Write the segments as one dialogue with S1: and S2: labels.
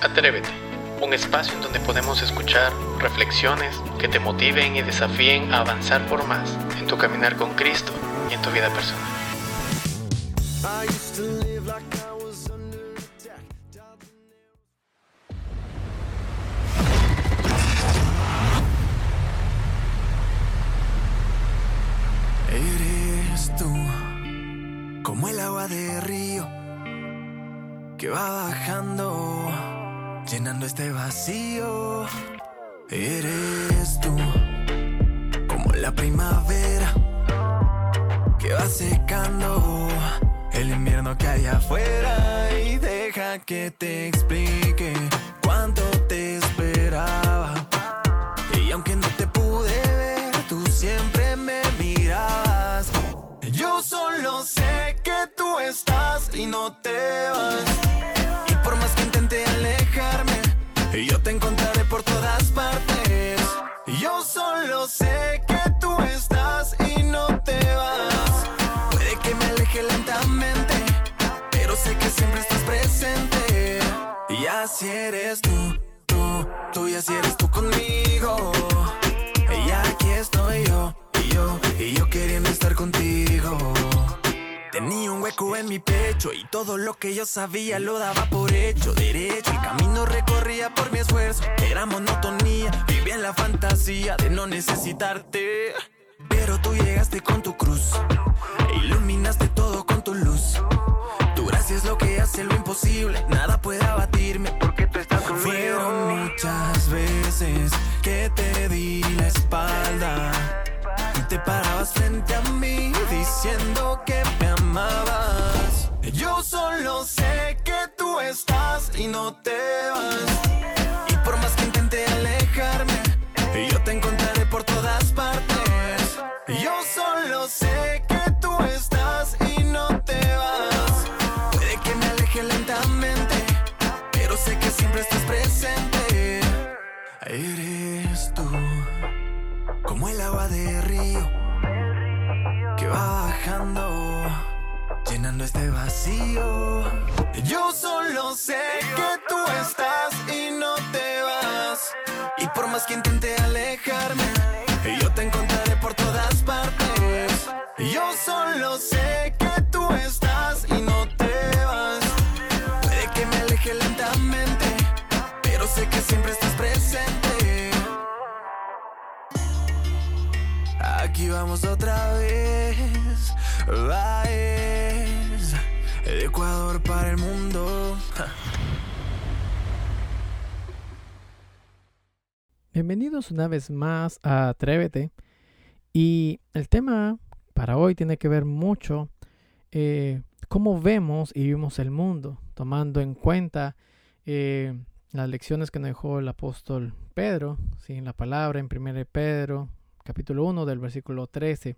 S1: Atrévete, un espacio en donde podemos escuchar reflexiones que te motiven y desafíen a avanzar por más en tu caminar con Cristo y en tu vida personal.
S2: Eres tú, como el agua de río que va bajando, llenando este vacío. Eres tú, como la primavera que va secando el invierno que hay afuera. Y deja que te explique y todo lo que yo sabía lo daba por hecho. Derecho, el camino recorría por mi esfuerzo. Era monotonía, vivía en la fantasía de no necesitarte. Pero tú llegaste con tu estás y no te vas. Y por más que intente alejarme, yo te encontraré por todas partes. Yo solo sé que tú estás y no te vas. Puede que me aleje lentamente, pero sé que siempre estás presente. Eres tú, como el agua de río que va bajando, este vacío. Yo solo sé que tú estás y no te vas. Y por más que intente alejarme, yo te encontraré por todas partes. Yo solo sé que tú estás y no te vas. Puede que me aleje lentamente, pero sé que siempre estás presente. Aquí vamos otra vez. De Ecuador para el mundo.
S3: Bienvenidos una vez más a Atrévete. Y el tema para hoy tiene que ver mucho eh, cómo vemos y vivimos el mundo, tomando en cuenta eh, las lecciones que nos dejó el apóstol Pedro, ¿sí? en la palabra en 1 Pedro, capítulo 1, del versículo 13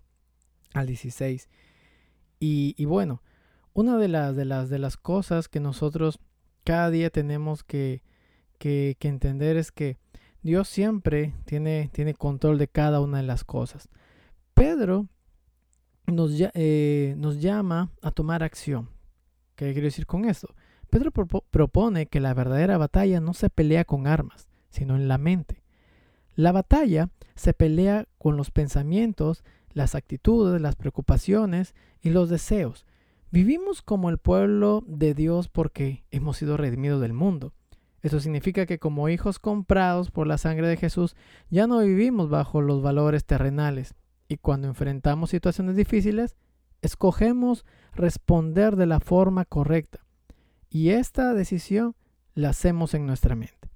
S3: al 16. Y, y bueno, una de las, de, las, de las cosas que nosotros cada día tenemos que, que, entender es que Dios siempre tiene, tiene control de cada una de las cosas. Pedro nos, eh, nos llama a tomar acción. ¿Qué quiero decir con esto? Pedro propone que la verdadera batalla no se pelea con armas, sino en la mente. La batalla se pelea con los pensamientos, las actitudes, las preocupaciones y los deseos. Vivimos como el pueblo de Dios porque hemos sido redimidos del mundo. Eso significa que como hijos comprados por la sangre de Jesús ya no vivimos bajo los valores terrenales y cuando enfrentamos situaciones difíciles, escogemos responder de la forma correcta y esta decisión la hacemos en nuestra mente.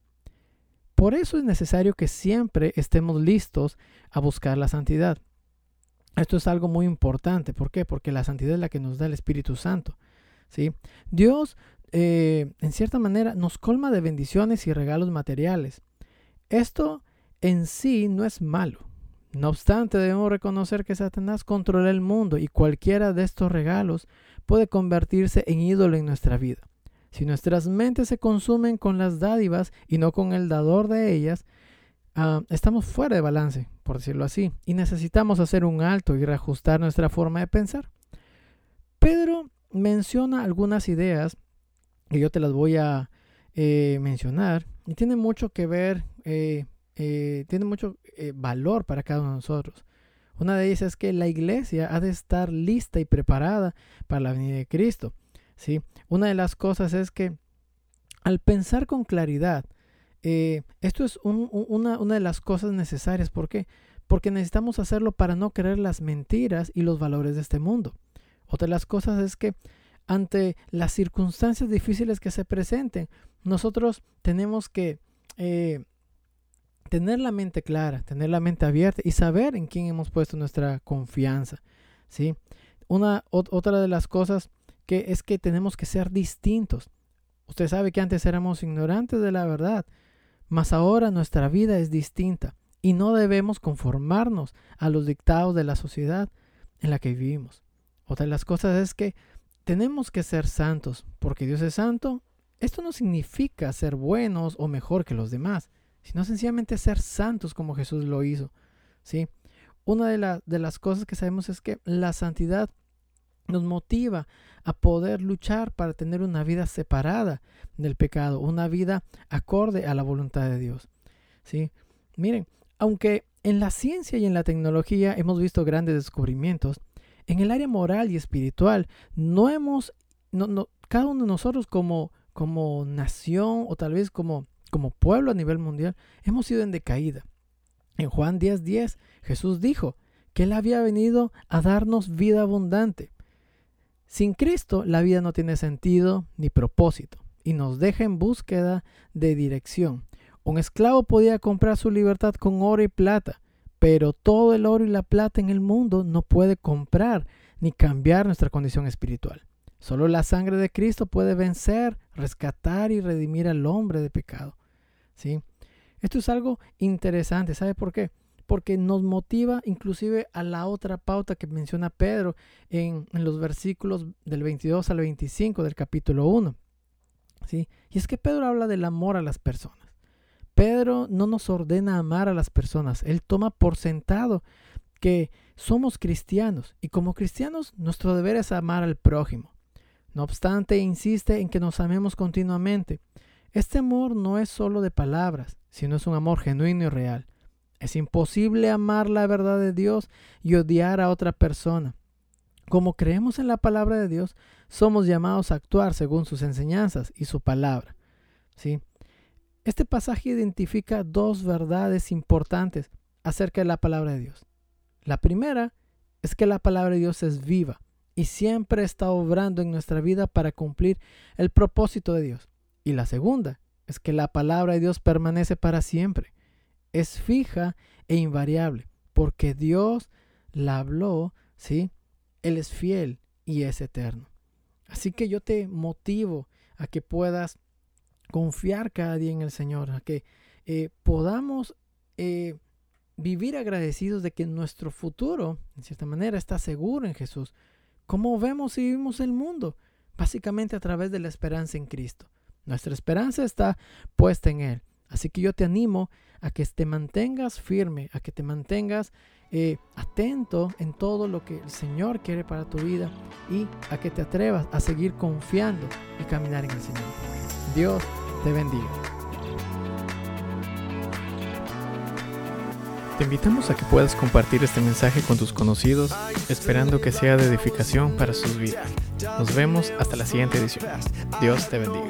S3: Por eso es necesario que siempre estemos listos a buscar la santidad. Esto es algo muy importante. ¿Por qué? Porque la santidad es la que nos da el Espíritu Santo. ¿sí? Dios eh, en cierta manera, nos colma de bendiciones y regalos materiales. Esto en sí no es malo. No obstante, debemos reconocer que Satanás controla el mundo y cualquiera de estos regalos puede convertirse en ídolo en nuestra vida. Si nuestras mentes se consumen con las dádivas y no con el dador de ellas, uh, estamos fuera de balance, por decirlo así, y necesitamos hacer un alto y reajustar nuestra forma de pensar. Pedro menciona algunas ideas y yo te las voy a eh, mencionar y tiene mucho que ver, eh, eh, tiene mucho valor para cada uno de nosotros. Una de ellas es que la iglesia ha de estar lista y preparada para la venida de Cristo. ¿sí? Una de las cosas es que al pensar con claridad, esto es una, una, de las cosas necesarias. ¿Por qué? Porque necesitamos hacerlo para no creer las mentiras y los valores de este mundo. Otra de las cosas es que ante las circunstancias difíciles que se presenten, nosotros tenemos que eh, tener la mente clara, tener la mente abierta y saber en quién hemos puesto nuestra confianza. ¿sí? Una, otra de las cosas que es que tenemos que ser distintos. Usted sabe que antes éramos ignorantes de la verdad, mas ahora nuestra vida es distinta y no debemos conformarnos a los dictados de la sociedad en la que vivimos. Otra de las cosas es que tenemos que ser santos, porque Dios es santo. Esto no significa ser buenos o mejor que los demás, sino sencillamente ser santos como Jesús lo hizo. ¿sí? Una de, de las cosas que sabemos es que la santidad nos motiva a poder luchar para tener una vida separada del pecado, una vida acorde a la voluntad de Dios. ¿sí? Miren, aunque en la ciencia y en la tecnología hemos visto grandes descubrimientos, en el área moral y espiritual, no hemos, cada uno de nosotros como, como nación o tal vez como, como pueblo a nivel mundial, hemos ido en decaída. En Juan 10:10, 10, Jesús dijo que Él había venido a darnos vida abundante. Sin Cristo, la vida no tiene sentido ni propósito y nos deja en búsqueda de dirección. Un esclavo podía comprar su libertad con oro y plata, pero todo el oro y la plata en el mundo no puede comprar ni cambiar nuestra condición espiritual. Solo la sangre de Cristo puede vencer, rescatar y redimir al hombre de pecado. ¿Sí? Esto es algo interesante. ¿Sabe por qué? Porque nos motiva inclusive a la otra pauta que menciona Pedro en, los versículos del 22 al 25 del capítulo 1. ¿Sí? Y es que Pedro habla del amor a las personas. Pedro no nos ordena amar a las personas, él toma por sentado que somos cristianos y como cristianos nuestro deber es amar al prójimo. No obstante, insiste en que nos amemos continuamente. Este amor no es solo de palabras, sino es un amor genuino y real. Es imposible amar la verdad de Dios y odiar a otra persona. Como creemos en la palabra de Dios, somos llamados a actuar según sus enseñanzas y su palabra. ¿Sí? Este pasaje identifica dos verdades importantes acerca de la palabra de Dios. La primera es que la palabra de Dios es viva y siempre está obrando en nuestra vida para cumplir el propósito de Dios. Y la segunda es que la palabra de Dios permanece para siempre. Es fija e invariable, porque Dios la habló, ¿sí? Él es fiel y es eterno. Así que yo te motivo a que puedas confiar cada día en el Señor, a que eh, podamos eh, vivir agradecidos de que nuestro futuro, en cierta manera, está seguro en Jesús. ¿Cómo vemos y vivimos el mundo? Básicamente a través de la esperanza en Cristo. Nuestra esperanza está puesta en Él. Así que yo te animo a que te mantengas firme, a que te mantengas eh, atento en todo lo que el Señor quiere para tu vida y a que te atrevas a seguir confiando y caminar en el Señor. Dios te bendiga.
S1: Te invitamos a que puedas compartir este mensaje con tus conocidos, esperando que sea de edificación para sus vidas. Nos vemos hasta la siguiente edición. Dios te bendiga.